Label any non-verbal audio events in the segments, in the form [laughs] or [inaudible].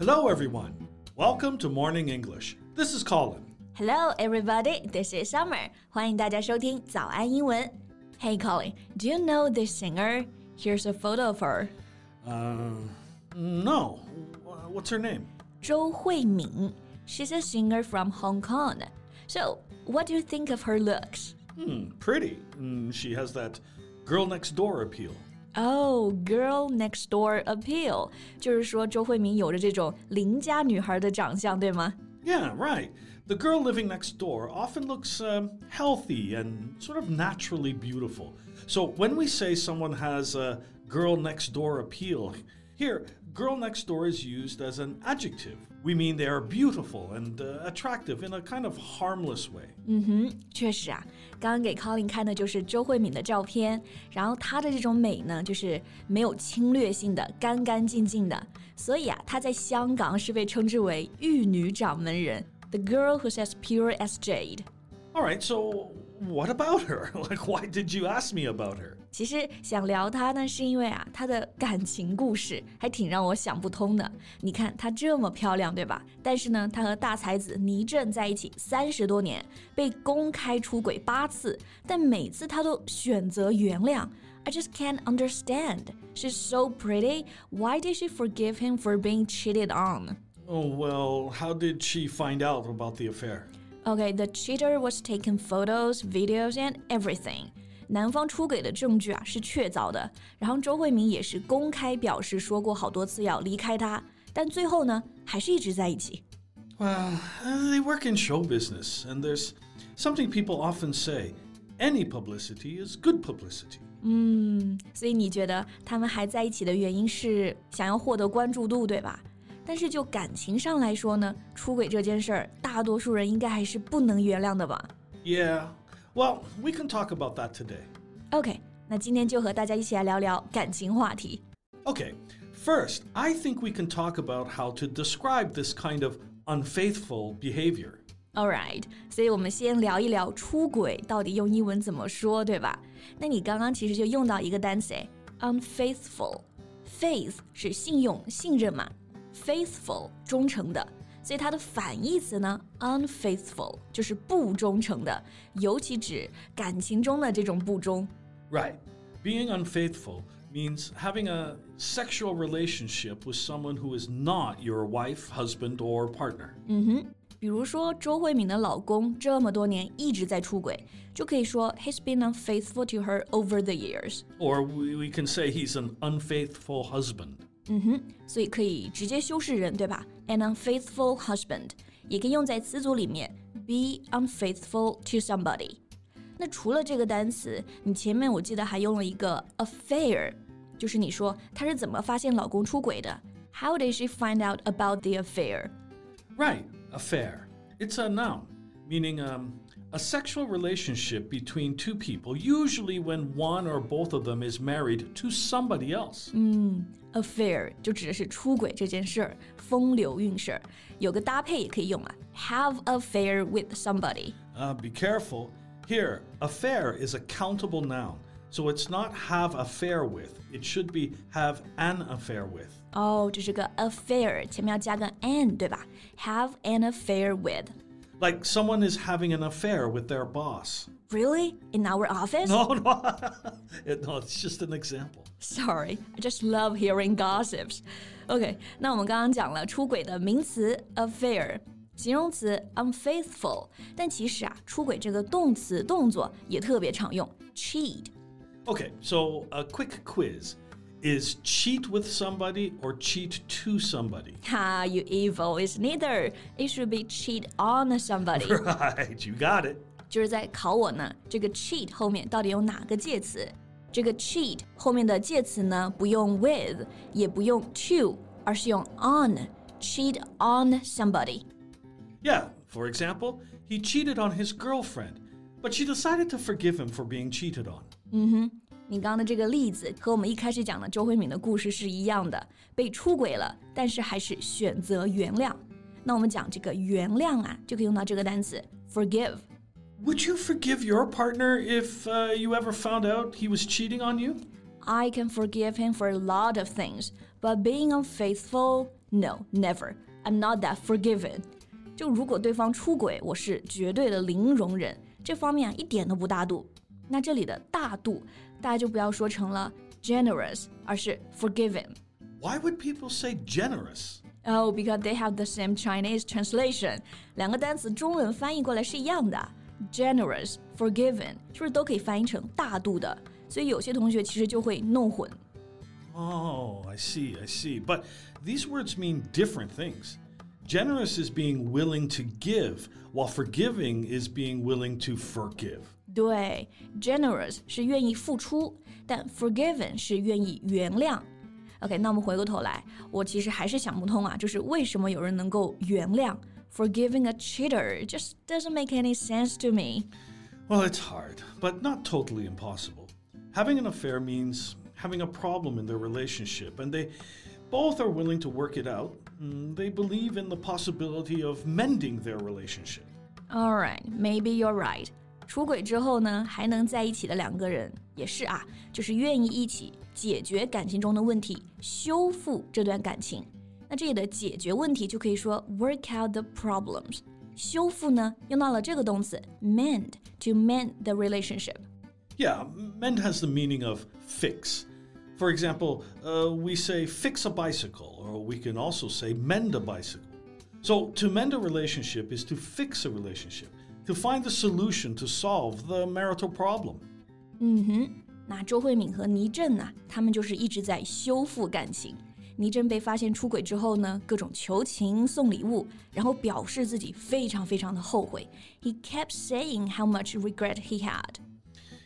Hello, everyone. Welcome to Morning English. This is Colin. Hello, everybody. This is Summer. 欢迎大家收听早安英文。Hey, Colin, do you know this singer? Here's a photo of her. Uh, no. What's her name? 周慧敏. She's a singer from Hong Kong. So, what do you think of her looks? Hmm, pretty. Mm, she has that girl next door appeal. Oh, girl next door appeal，就是说周慧敏有着这种邻家女孩的长相，对吗？Yeah, right. The girl living next door often looks um, healthy and sort of naturally beautiful. So when we say someone has a girl next door appeal, here girl next door is used as an adjective. We mean they are beautiful and uh, attractive in a kind of harmless way. 嗯哼，确实啊，刚刚给 Colin 看的就是周慧敏的照片，然后她的这种美呢，就是没有侵略性的，干干净净的，所以啊，她在香港是被称之为玉女掌门人，the girl who's as pure as jade。All right, so what about her? [laughs] Like, why did you ask me about her? 其实想聊她呢，是因为啊，她的感情故事还挺让我想不通的。你看她这么漂亮，对吧？但是呢，她和大才子倪震在一起三十多年，被公开出轨八次，但每次她都选择原谅。I just can't understand. She's so pretty. Why did she forgive him for being cheated on? Oh, well, how did she find out about the affair? Okay, the cheater was taking photos, videos, and everything. 男方出给的证据啊是确凿的，然后周慧敏也是公开表示说过好多次要离开他，但最后呢还是一直在一起。Well, they work in show business, and there's something people often say: any publicity is good publicity. 嗯，所以你觉得他们还在一起的原因是想要获得关注度，对吧？但是就感情上来说呢，出轨这件事儿，大多数人应该还是不能原谅的吧？Yeah, well, we can talk about that today. OK，那今天就和大家一起来聊聊感情话题。Okay, first, I think we can talk about how to describe this kind of unfaithful behavior. All right，所以我们先聊一聊出轨到底用英文怎么说，对吧？那你刚刚其实就用到一个单词，unfaithful。Faith 是信用、信任嘛。 faithful 忠诚的，所以它的反义词呢，unfaithful 就是不忠诚的，尤其指感情中的这种不忠。Right, being unfaithful means having a sexual relationship with someone who is not your wife, husband, or partner. 嗯哼，比如说周慧敏的老公这么多年一直在出轨，就可以说 he's been unfaithful to her over the years. Or we, we can say he's an unfaithful husband. 嗯哼，所以可以直接修饰人，对吧？An unfaithful husband 也可以用在词组里面，be unfaithful to somebody。那除了这个单词，你前面我记得还用了一个 affair，就是你说她是怎么发现老公出轨的？How did she find out about the affair? Right, affair. It's a noun, meaning um, a sexual relationship between two people, usually when one or both of them is married to somebody else. 嗯，affair 就指的是出轨这件事儿，风流韵事儿。有个搭配也可以用啊，have affair with somebody. Uh, be careful. Here, affair is a countable noun. So it's not have affair with. It should be have an affair with. 哦，这是个 affair，前面要加个 an，对吧？Have an affair with. Like someone is having an affair with their boss. Really? In our office? No, [laughs] no. no, it's just an example. Sorry, I just love hearing gossips. OK，那我们刚刚讲了出轨的名词 affair，形容词 unfaithful，但其实啊，出轨这个动词动作也特别常用 cheat。Okay, so a quick quiz is cheat with somebody or cheat to somebody? [laughs] Ha, you evil is neither. It should be cheat on somebody. [laughs] Right, you got it. 就是在考我呢，这个 cheat 后面到底有哪个介词？这个 cheat 后面的介词呢，不用 with，也不用 to，而是用 on。cheat on somebody. Yeah, for example, he cheated on his girlfriend, but she decided to forgive him for being cheated on. 嗯哼。 你刚刚的这个例子和我们一开始讲的周慧敏的故事是一样的，被出轨了，但是还是选择原谅。那我们讲这个原谅啊，就可以用到这个单词 forgive。Would you forgive your partner if uh, you ever found out he was cheating on you? I can forgive him for a lot of things, but being unfaithful, No, never. I'm not that forgiving. 就如果对方出轨，我是绝对的零容忍，这方面啊一点都不大度。那这里的大度， 大家就不要说成了 generous，而是 forgiving。Why would people say generous? Oh, because they have the same Chinese translation. 两个单词中文翻译过来是一样的，generous、forgiving 是不是都可以翻译成大度的？所以有些同学其实就会弄混。Oh, I see, I see. But these words mean different things. Generous is being willing to give, while forgiving is being willing to forgive. 对，generous 是愿意付出，但 forgiven 是愿意原谅。OK，那我们回过头来，我其实还是想不通啊，就是为什么有人能够原谅？Forgiving a cheater just doesn't make any sense to me. Well, it's hard, but not totally impossible. Having an affair means having a problem in their relationship, and they both are willing to work it out. Mm, they believe in the possibility of mending their relationship. All right, maybe you're right. 出轨之后呢，还能在一起的两个人也是啊，就是愿意一起解决感情中的问题，修复这段感情。那这里的解决问题就可以说 work out the problems。修复呢，用到了这个动词 mend to mend the relationship。Yeah, mend has the meaning of fix. For example, uh, we say fix a bicycle, or we can also say mend a bicycle. So, to mend a relationship is to fix a relationship to find the solution to solve the marital problem. 嗯哼，那周慧敏和倪震呢？他们就是一直在修复感情。倪震被发现出轨之后呢，各种求情、送礼物，然后表示自己非常非常的后悔。He kept saying how much regret he had.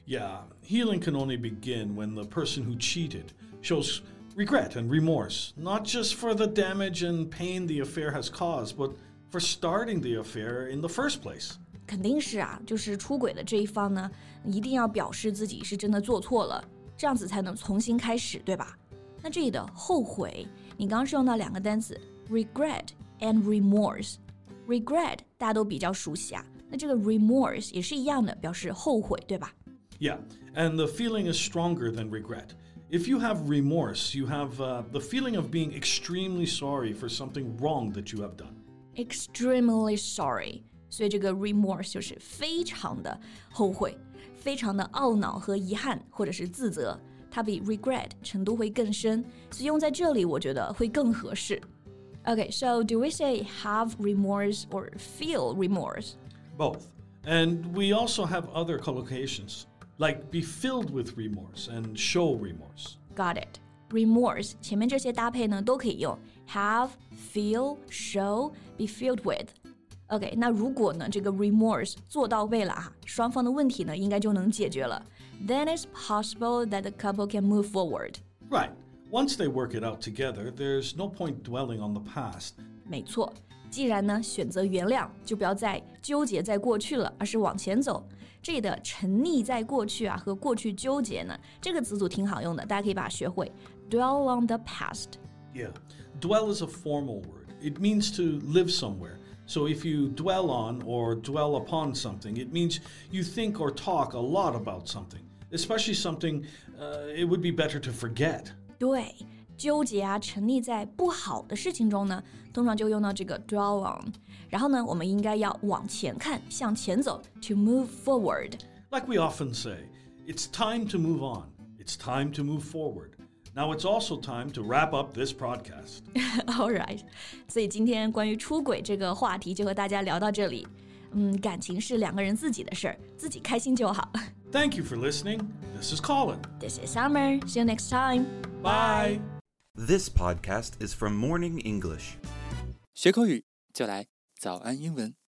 Yeah, healing can only begin when the person who cheated shows regret and remorse, not just for the damage and pain the affair has caused, but for starting the affair in the first place. 肯定是啊，就是出轨的这一方呢，一定要表示自己是真的做错了，这样子才能重新开始，对吧？那这里的后悔，你刚刚是用到两个单词 regret and remorse。regret 大家都比较熟悉啊，那这个 remorse 也是一样的，表示后悔，对吧？Yeah, and the feeling is stronger than regret. If you have remorse, you have uh, the feeling of being extremely sorry for something wrong that you have done. Extremely sorry. 所以这个 remorse 就是非常的后悔，非常的懊恼和遗憾，或者是自责，它比 regret 程度会更深，所以用在这里我觉得会更合适。Okay, so do we say have remorse or feel remorse? Both. And we also have other collocations, like be filled with remorse and show remorse. Got it. Remorse 前面这些搭配呢都可以用 have, feel, show, be filled with。 OK，那如果呢这个 remorse 做到位了啊，双方的问题呢应该就能解决了。Then it's possible that the couple can move forward. Right. Once they work it out together, there's no point dwelling on the past. 没错，既然呢选择原谅，就不要再纠结在过去了，而是往前走。这里的沉溺在过去啊和过去纠结呢，这个词组挺好用的，大家可以把它学会。Dwell on the past. Yeah, dwell is a formal word. It means to live somewhere. So if you dwell on or dwell upon something, it means you think or talk a lot about something, especially something uh, it would be better to forget. 对，纠结啊，沉溺在不好的事情中呢，通常就用到这个 dwell on。然后呢，我们应该要往前看，向前走，to move forward。Like we often say, it's time to move on. It's time to move forward. Now it's also time to wrap up this podcast. [laughs] All right，所以今天关于出轨这个话题就和大家聊到这里。嗯，感情是两个人自己的事儿，自己开心就好。Thank [laughs] you for listening. This is Colin. This is Summer. See you next time. Bye. This podcast is from Morning English. 学口语就来早安英文。